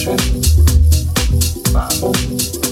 true. Bye.